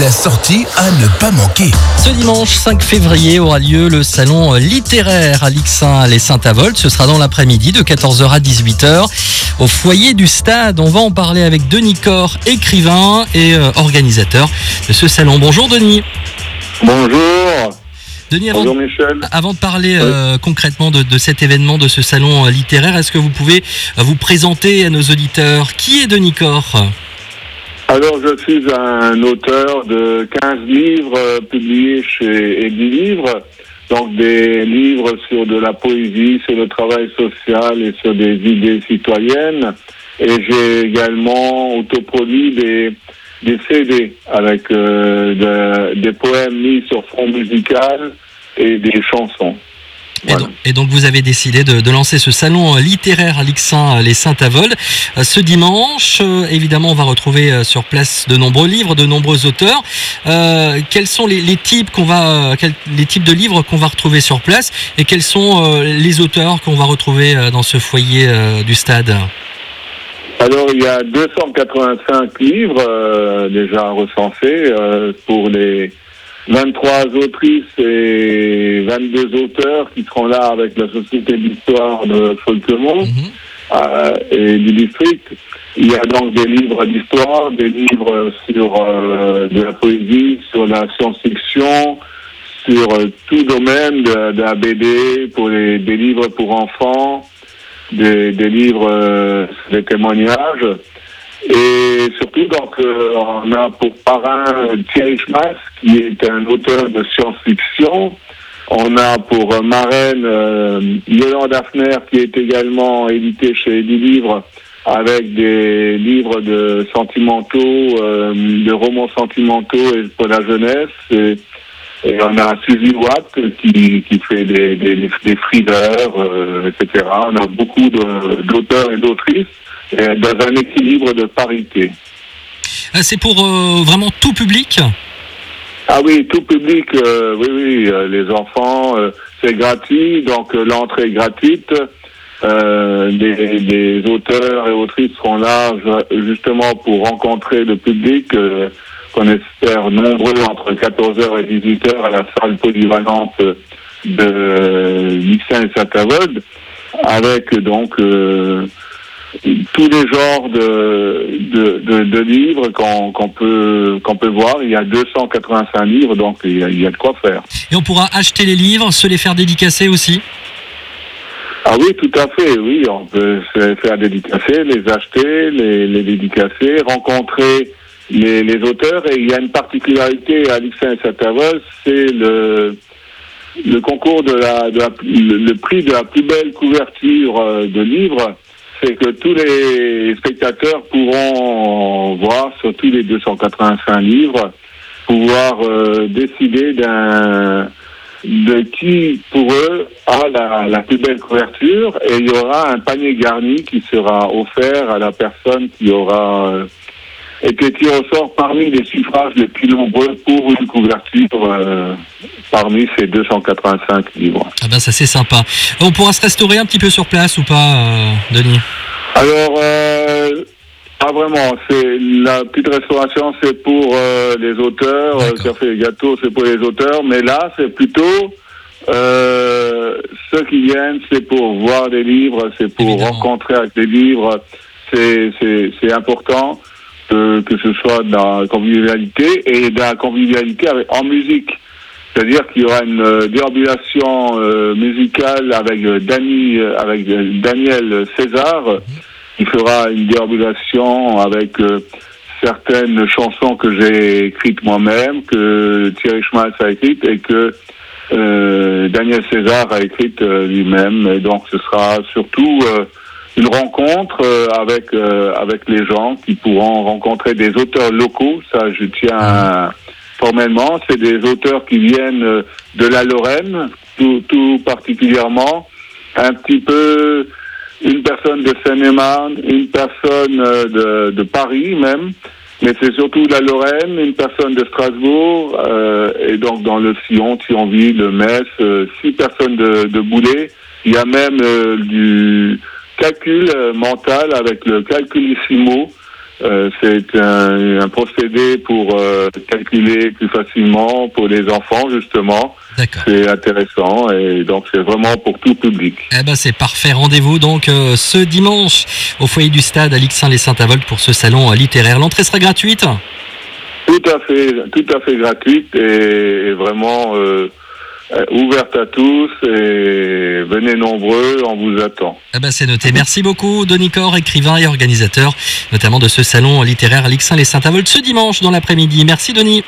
La sortie à ne pas manquer. Ce dimanche 5 février aura lieu le salon littéraire à Lixin les Saint-Avold. Ce sera dans l'après-midi de 14h à 18h au foyer du stade. On va en parler avec Denis Cor, écrivain et euh, organisateur de ce salon. Bonjour Denis. Bonjour. Denis, avant, Bonjour Michel. avant de parler euh, concrètement de, de cet événement, de ce salon euh, littéraire, est-ce que vous pouvez vous présenter à nos auditeurs? Qui est Denis Cor? Alors je suis un auteur de 15 livres euh, publiés chez Livres, donc des livres sur de la poésie, sur le travail social et sur des idées citoyennes. Et j'ai également autoproduit des, CD avec euh, de- des poèmes mis sur fond musical et des chansons. Et, donc, et donc vous avez décidé de, de lancer ce salon euh, littéraire à Lixin, euh, les Saint-Avold. Euh, Ce dimanche, évidemment, on va retrouver sur place de nombreux livres, de nombreux auteurs. Euh, quels sont les, les types qu'on va, quels- les types de livres qu'on va retrouver sur place et quels sont les auteurs qu'on va retrouver dans ce foyer du stade? Alors, il y a 285 livres euh, déjà recensés euh, pour les 23 autrices et 22 auteurs qui seront là avec la Société d'histoire de Folquemont Mhm. euh, et du district. Il y a donc des livres d'histoire, des livres sur euh, de la poésie, sur la science-fiction, sur euh, tout domaine de, de la BD, pour les, des livres pour enfants, des, des livres, euh, des témoignages. Et surtout, donc, euh, on a pour parrain Thierry Schmass, qui est un auteur de science-fiction. On a pour marraine euh, Yolande qui est également édité chez Eddie Livres, avec des livres de sentimentaux, euh, de romans sentimentaux et pour la jeunesse. Et, on a Suzy Watt qui, qui fait des, des, des euh, etc. On a beaucoup d'auteurs et d'autrices dans un équilibre de parité. Euh, C'est pour euh, vraiment tout public Ah oui, tout public, euh, oui, oui, euh, les enfants, euh, c'est gratuit, donc euh, l'entrée est gratuite. Euh, des, des auteurs et autrices seront là ju- justement pour rencontrer le public euh, qu'on espère nombreux entre 14h et 18h à la salle polyvalente de Lixin et Saint-Avold avec donc euh, tous les genres de, de, de, de livres qu'on qu'on peut, qu'on peut voir. Il y a 285 livres, donc il y a, il y a de quoi faire. et on pourra acheter les livres, se les faire dédicacer aussi? Ah oui, tout à fait, oui. On peut se faire dédicacer, les acheter, les, les dédicacer, rencontrer les, les auteurs. Et il y a une particularité à Lixin et Saint-Avold, c'est le, le concours de la, de la- le, le prix de la plus belle couverture euh, de livres. C'est que tous les spectateurs pourront voir sur tous les 285 livres, pouvoir euh, décider d'un de qui, pour eux, a la, plus belle couverture. Et il y aura un panier garni qui sera offert à la personne qui aura euh, tiré au sort parmi les suffrages les plus nombreux pour une couverture euh, parmi ces 285 livres. Ah ben ça c'est sympa. On pourra se restaurer un petit peu sur place ou pas, euh, Denis? Alors, euh, pas vraiment. C'est la petite restauration, c'est pour euh, les auteurs. Café et gâteaux, c'est pour les auteurs. Mais là, c'est plutôt ceux qui viennent, c'est pour voir des livres, c'est pour Évidemment. rencontrer avec des livres. C'est important que que ce soit dans la convivialité et dans la convivialité avec, en musique. C'est-à-dire qu'il y aura une euh, déambulation euh, musicale avec euh, euh, avec Daniel César, qui fera une déambulation avec euh, certaines chansons que j'ai écrites moi-même, que Thierry Schmalz a écrites et que euh, Daniel César a écrites lui-même. Et donc ce sera surtout euh, une rencontre euh, avec euh, avec les gens qui pourront rencontrer des auteurs locaux. Ça, je tiens formellement. C'est des auteurs qui viennent euh, de la Lorraine, tout, tout particulièrement. Un petit peu une personne de Seine-et-Marne, une personne de, de Paris même, mais c'est surtout la Lorraine, une personne de Strasbourg, euh, et donc dans le Sion, Thionville, Metz, euh, six personnes de, de Boulet. Il y a même du calcul euh, mental avec le calculissimo Euh, c'est un, un procédé pour euh, calculer plus facilement pour les enfants justement. D'accord. C'est intéressant et donc c'est vraiment pour tout public. Eh ben c'est parfait. Rendez-vous donc euh, ce dimanche au foyer du stade à Lixin-les-Saint-Avold pour ce salon littéraire. L'entrée sera gratuite? Tout à fait, tout à fait gratuite et, et vraiment ouverte à tous et venez nombreux, on vous attend. Eh ben c'est noté. Merci beaucoup, Denis Cor, écrivain et organisateur, notamment de ce salon littéraire à Lixin-les-Saint-Avold ce dimanche dans l'après-midi. Merci, Denis.